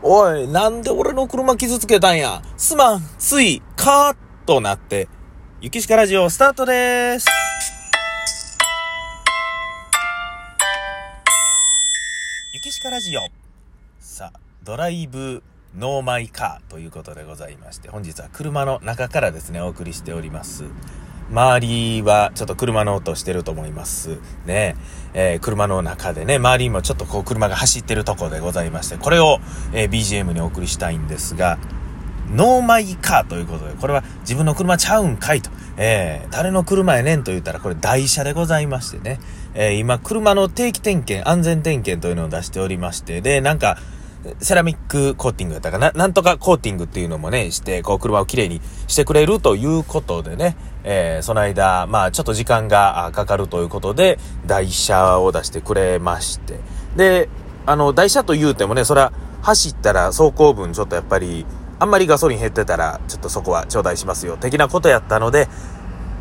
おい、なんで俺の車傷つけたんや？すまん、つい、カーとなって、ゆきしかラジオスタートでーす。ゆきしかラジオ。さあ、ドライブノーマイカーということでございまして、本日は車の中からですね、お送りしております。周りはちょっと車の音してると思います。ね。えー、車の中でね、周りもちょっとこう車が走ってるとこでございまして、これを、えー、BGM にお送りしたいんですが、ノーマイカーということで、これは自分の車ちゃうんかいと。えー、誰の車やねんと言ったらこれ代車でございましてね。えー、今車の定期点検、安全点検というのを出しておりまして、で、なんか、セラミックコーティングやったかな、なんとかコーティングっていうのもね、して、こう、車をきれいにしてくれるということでね、えー、その間、まあ、ちょっと時間がかかるということで、台車を出してくれまして、で、あの、台車と言うてもね、それは、走ったら走行分ちょっとやっぱり、あんまりガソリン減ってたら、ちょっとそこは頂戴しますよ、的なことやったので、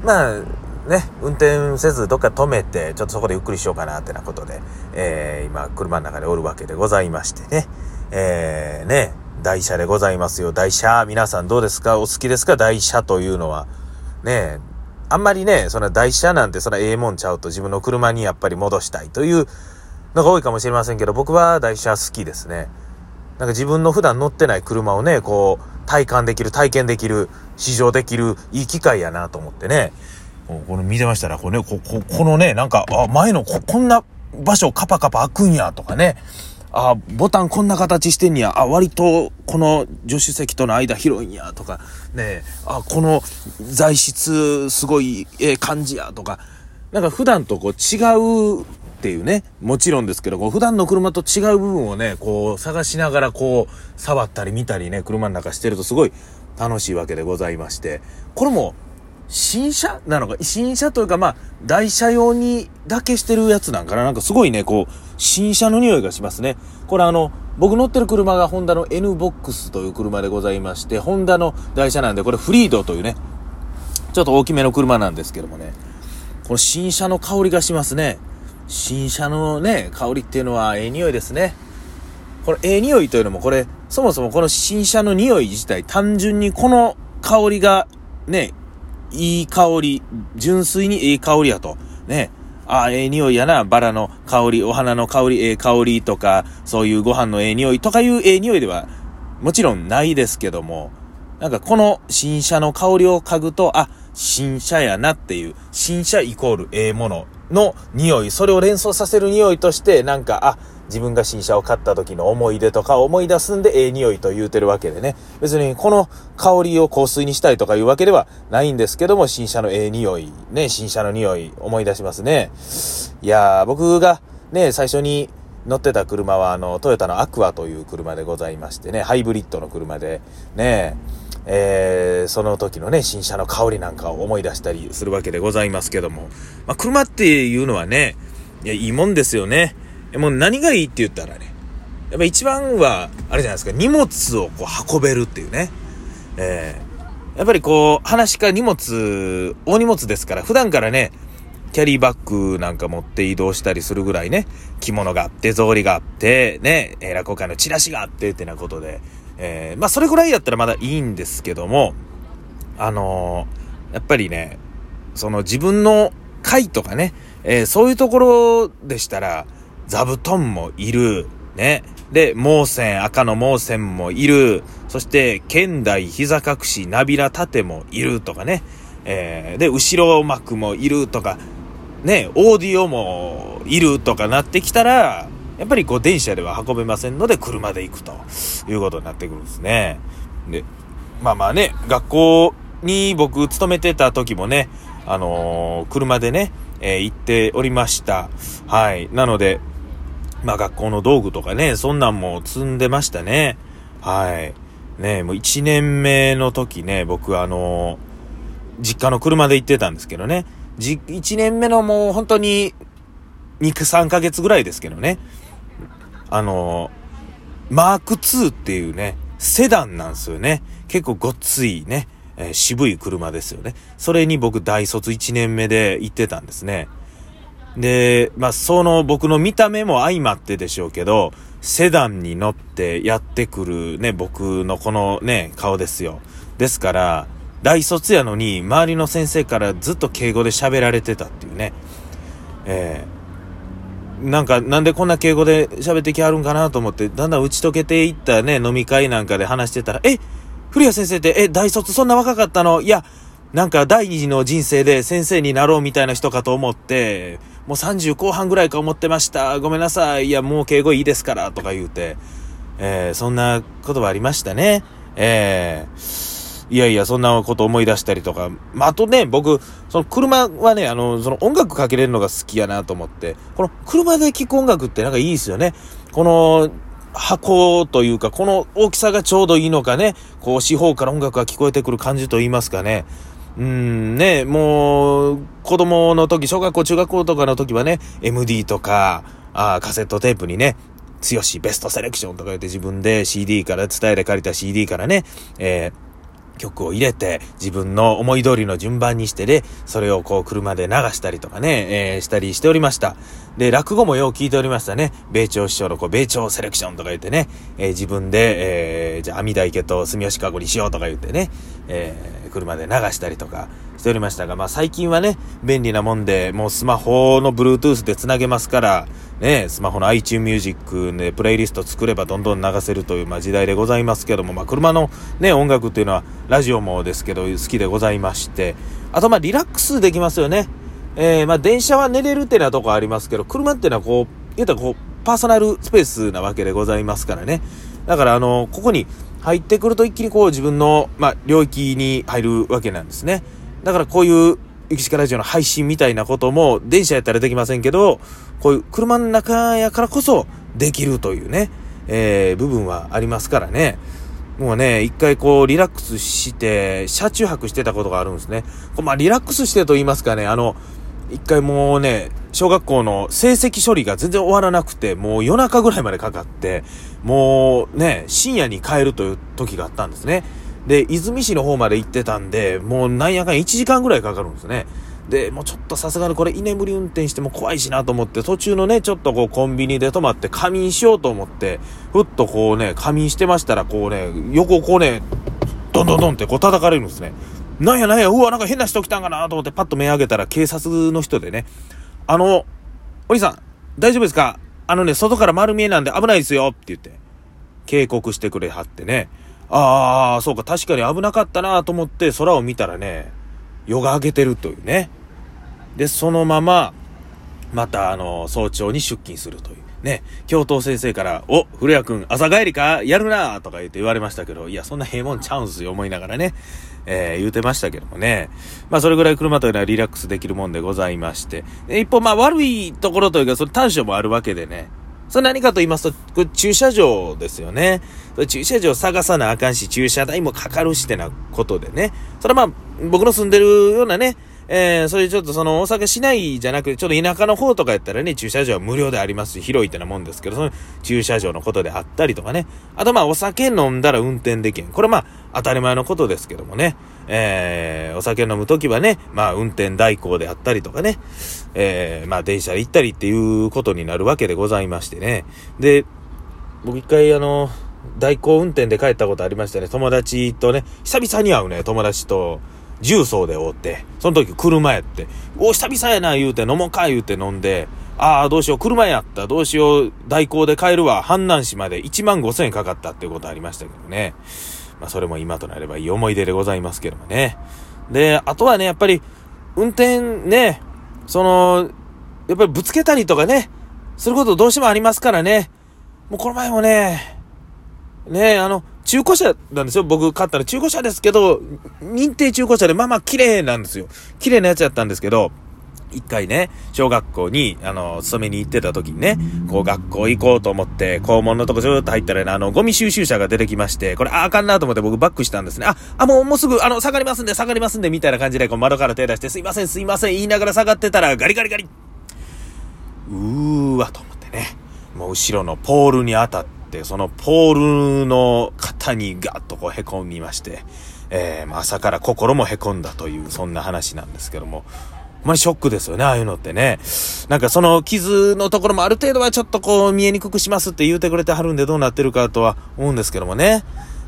まあ、ね、運転せずどっか止めて、ちょっとそこでゆっくりしようかなってなことで、えー、今、車の中でおるわけでございましてね。えー、ね、台車でございますよ。台車。皆さんどうですか？お好きですか？台車というのは。ねあんまりね、その台車なんてそのええもんちゃうと自分の車にやっぱり戻したいというのが多いかもしれませんけど、僕は台車好きですね。なんか自分の普段乗ってない車をね、こう、体感できる、体験できる、試乗できる、いい機会やなと思ってね。この見てましたら、これね、こ、こ、このね、なんか、あ、前のこ、こんな場所カパカパ開くんや、とかね。あ、ボタンこんな形してんや。あ、割とこの助手席との間広いんや。とか、ねあ、この材質すごいええ感じや。とか、なんか普段とこう違うっていうね、もちろんですけど、こう普段の車と違う部分をね、こう探しながらこう触ったり見たりね、車の中してるとすごい楽しいわけでございまして、これも新車なのか、新車というかまあ、台車用にだけしてるやつなんかななんかすごいね、こう、新車の匂いがしますね。これあの、僕乗ってる車がホンダの N-BOX という車でございまして、ホンダの台車なんで、これフリードというね、ちょっと大きめの車なんですけどもね、この新車の香りがしますね。新車のね、香りっていうのはええ匂いですね。これええ匂いというのもこれ、そもそもこの新車の匂い自体単純にこの香りがね、いい香り、純粋にいい香りやと。ね。ああ、ええ匂いやな。バラの香り、お花の香り、ええ香りとか、そういうご飯のええ匂いとかいうええ匂いでは、もちろんないですけども、なんかこの新車の香りを嗅ぐと、あ、新車やなっていう、新車イコールええものの匂い、それを連想させる匂いとして、なんか、あ、自分が新車を買った時の思い出とか思い出すんで、ええ匂いと言うてるわけでね。別にこの香りを香水にしたいとかいうわけではないんですけども、新車のええ匂い、ね、新車の匂い思い出しますね。いやー、僕がね、最初に乗ってた車は、あの、トヨタのアクアという車でございましてね、ハイブリッドの車で、ね、えー、その時のね、新車の香りなんかを思い出したりするわけでございますけども、まあ、車っていうのはね、いや、いいもんですよね。もう何がいいって言ったらね、やっぱ一番は、あれじゃないですか、荷物をこう運べるっていうね。えー、やっぱりこう、話か荷物、大荷物ですから、普段からね、キャリーバッグなんか持って移動したりするぐらいね、着物があって、草履があって、ね、えー、落語会のチラシがあって、ってなことで、えー、まあそれぐらいやったらまだいいんですけども、あのー、やっぱりね、その自分の会とかね、えー、そういうところでしたら、座布団もいる。ね。で、盲線、赤の盲線もいる。そして、剣台、膝隠し、ナビラ盾もいるとかね。えー、で、後ろ幕もいるとか、ね、オーディオもいるとかなってきたら、やっぱりこう電車では運べませんので車で行くということになってくるんですね。で、まあまあね、学校に僕勤めてた時もね、あのー、車でね、えー、行っておりました。はい。なので、まあ学校の道具とかね、そんなんも積んでましたね。はい。ねもう1年目の時ね、僕あの、実家の車で行ってたんですけどね。じ、1年目のもう本当に2、3ヶ月ぐらいですけどね。あの、マーク2っていうね、セダンなんですよね。結構ごっついね、えー、渋い車ですよね。それに僕大卒1年目で行ってたんですね。で、まあ、その僕の見た目も相まってでしょうけど、セダンに乗ってやってくるね、僕のこのね、顔ですよ。ですから、大卒やのに、周りの先生からずっと敬語で喋られてたっていうね。えー、なんか、なんでこんな敬語で喋ってきはるんかなと思って、だんだん打ち解けていったね、飲み会なんかで話してたら、え古谷先生って、え、大卒そんな若かったの？いや、なんか第二次の人生で先生になろうみたいな人かと思って、もう30後半ぐらいか思ってました。ごめんなさい。いや、もう敬語いいですから。とか言うて、えー、そんなことはありましたね。えー、いやいや、そんなこと思い出したりとか。まあ、あとね、僕、その車はね、あの、その音楽かけれるのが好きやなと思って、この車で聴く音楽ってなんかいいですよね。この、箱というか、この大きさがちょうどいいのかね、こう四方から音楽が聞こえてくる感じと言いますかね。うんね、もう、子供の時、小学校、中学校とかの時はね、MD とか、あカセットテープにね、強しベストセレクションとか言って自分で CD から伝えで借りた CD からね、えー曲を入れて、自分の思い通りの順番にしてで、それをこう車で流したりとかね、えー、したりしておりました。で、落語もよう聞いておりましたね。米朝師匠のこう、米朝セレクションとか言ってね、えー、自分で、えー、じゃあ、網大家と住吉かごにしようとか言ってね、えー、車で流したりとかしておりましたが、まあ最近はね、便利なもんで、もうスマホの Bluetooth で繋げますから、ね、スマホの iTunes Music でプレイリスト作ればどんどん流せるという、まあ、時代でございますけども、まあ、車のね、音楽っていうのは、ラジオもですけど、好きでございまして、あと、まあ、リラックスできますよね。えー、まあ、電車は寝れるっていうなとこありますけど、車っていうのはこう、言うたらこう、パーソナルスペースなわけでございますからね。だから、あの、ここに入ってくると一気にこう、自分の、まあ、領域に入るわけなんですね。だから、こういう、ゆきしかラジオの配信みたいなことも、電車やったらできませんけど、こういう車の中やからこそできるというね、えー、部分はありますからね。もうね、一回こうリラックスして、車中泊してたことがあるんですね。まあリラックスしてと言いますかね、あの、一回もうね、小学校の成績処理が全然終わらなくて、もう夜中ぐらいまでかかって、もうね、深夜に帰るという時があったんですね。で、泉市の方まで行ってたんで、もうなんやかん1時間ぐらいかかるんですね。で、もうちょっとさすがにこれ居眠り運転しても怖いしなと思って、途中のね、ちょっとこうコンビニで止まって仮眠しようと思って、ふっとこうね、仮眠してましたら、こうね、横こうね、ドンドンドンってこう叩かれるんですね。なんやなんや、うわ、なんか変な人来たんかなと思ってパッと目上げたら警察の人でね、あの、お兄さん、大丈夫ですか？あのね、外から丸見えなんで危ないですよって言って、警告してくれはってね、ああ、そうか、確かに危なかったなと思って空を見たらね、夜が明けてるというね。で、そのまま、また、あの、早朝に出勤するという。ね、教頭先生から、お、古谷くん、朝帰りか？やるなとか言って言われましたけど、いや、そんな平凡チャンスよ思いながらね、えー、言うてましたけどもね。まあ、それぐらい車というのはリラックスできるもんでございまして。一方、まあ、悪いところというか、それ短所もあるわけでね。それ何かと言いますと、これ駐車場ですよね。駐車場探さなあかんし、駐車代もかかるしってなことでね。それはまあ、僕の住んでるようなね、えー、そういうちょっとその大阪市内じゃなくて、ちょっと田舎の方とかやったらね、駐車場は無料でありますし、広いってなもんですけど、その駐車場のことであったりとかね。あとまあ、お酒飲んだら運転できん。これまあ、当たり前のことですけどもね。えー、お酒飲むときはね、まあ、運転代行であったりとかね。えー、まあ、電車で行ったりっていうことになるわけでございましてね。で、僕一回あの、代行運転で帰ったことありましたね。友達とね、久々に会うね、友達と、重曹で追って、その時車やって、お、久々やな言うて飲もうか言うて飲んで、ああ、どうしよう、車やった、どうしよう、代行で帰るわ、阪南市まで1万5千円かかったっていうことありましたけどね。まあ、それも今となればいい思い出でございますけどもね。で、あとはね、やっぱり、運転ね、その、やっぱりぶつけたりとかね、することどうしてもありますからね。もうこの前もね、ねあの、中古車なんですよ。僕買ったの中古車ですけど、認定中古車でまあまあ綺麗なんですよ。綺麗なやつやったんですけど、一回ね、小学校に、あの、勤めに行ってた時にね、こう学校行こうと思って、校門のとこずーっと入ったらね、あの、ゴミ収集車が出てきまして、これああかんなと思って僕バックしたんですね。あ、あ、もう、もうすぐ、あの、下がりますんで、下がりますんで、みたいな感じで、こう窓から手出して、すいません、すいません、言いながら下がってたら、ガリガリガリ。うーわ、と思ってね。もう後ろのポールに当たって、、そのポールの肩にガッとこう凹みまして、えー、朝から心も凹んだという、そんな話なんですけども、まあショックですよね、ああいうのってね。なんかその傷のところもある程度はちょっとこう見えにくくしますって言うてくれてはるんでどうなってるかとは思うんですけどもね。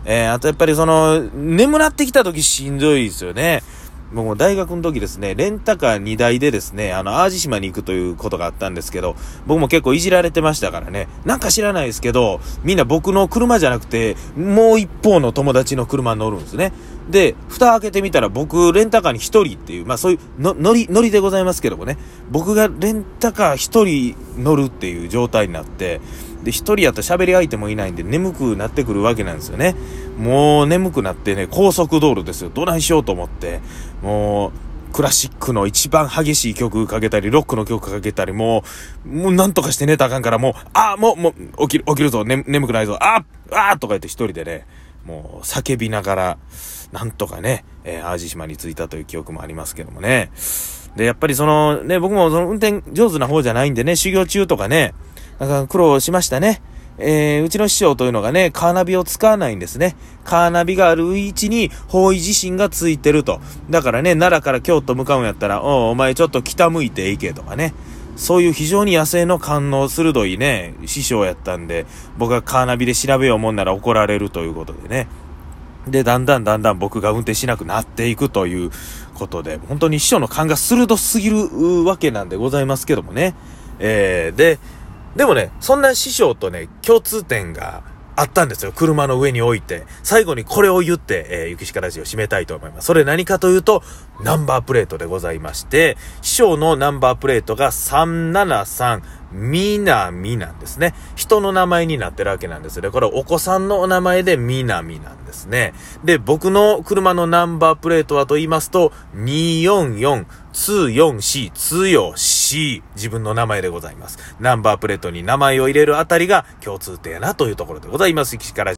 えー、あとやっぱりその、眠なってきた時しんどいですよね。僕も大学の時ですね、レンタカー2台でですね、あの、淡路島に行くということがあったんですけど、僕も結構いじられてましたからね、なんか知らないですけど、みんな僕の車じゃなくて、もう一方の友達の車に乗るんですね。で、蓋開けてみたら僕、レンタカーに1人っていう、まあそういうの、乗り、乗りでございますけどもね、僕がレンタカー1人乗るっていう状態になって、で、一人やったら喋り相手もいないんで眠くなってくるわけなんですよね。もう眠くなってね、高速道路ですよ。どないしようと思って、もう、クラシックの一番激しい曲かけたり、ロックの曲かけたり、もう、もうなんとかして寝たらあかんから、もう、ああもう、もう、起きる、起きるぞ、ね、眠くないぞ、ああとか言って一人でね、もう叫びながら、なんとかね、えー、淡路島に着いたという記憶もありますけどもね。で、やっぱりその、ね、僕もその運転上手な方じゃないんでね、修行中とかね、なんか苦労しましたね。えー、うちの師匠というのがね、カーナビを使わないんですね。カーナビがある位置に方位地震がついてると。だからね、奈良から京都向かうんやったら、おお前ちょっと北向いて行けとかね。そういう非常に野生の感能鋭いね、師匠やったんで、僕がカーナビで調べようもんなら怒られるということでね。で、だんだんだんだん僕が運転しなくなっていくということで、本当に師匠の勘が鋭すぎるわけなんでございますけどもね。えー、で、でもね、そんな師匠とね、共通点があったんですよ。車の上に置いて。最後にこれを言って、えー、ゆきしかラジオ締めたいと思います。それ何かというと、ナンバープレートでございまして、師匠のナンバープレートが373、みなみなんですね。人の名前になってるわけなんですね。これお子さんのお名前でみなみなんですね。で、僕の車のナンバープレートはと言いますと、244、244、通用 C、自分の名前でございます。ナンバープレートに名前を入れるあたりが共通点やなというところでございます。石から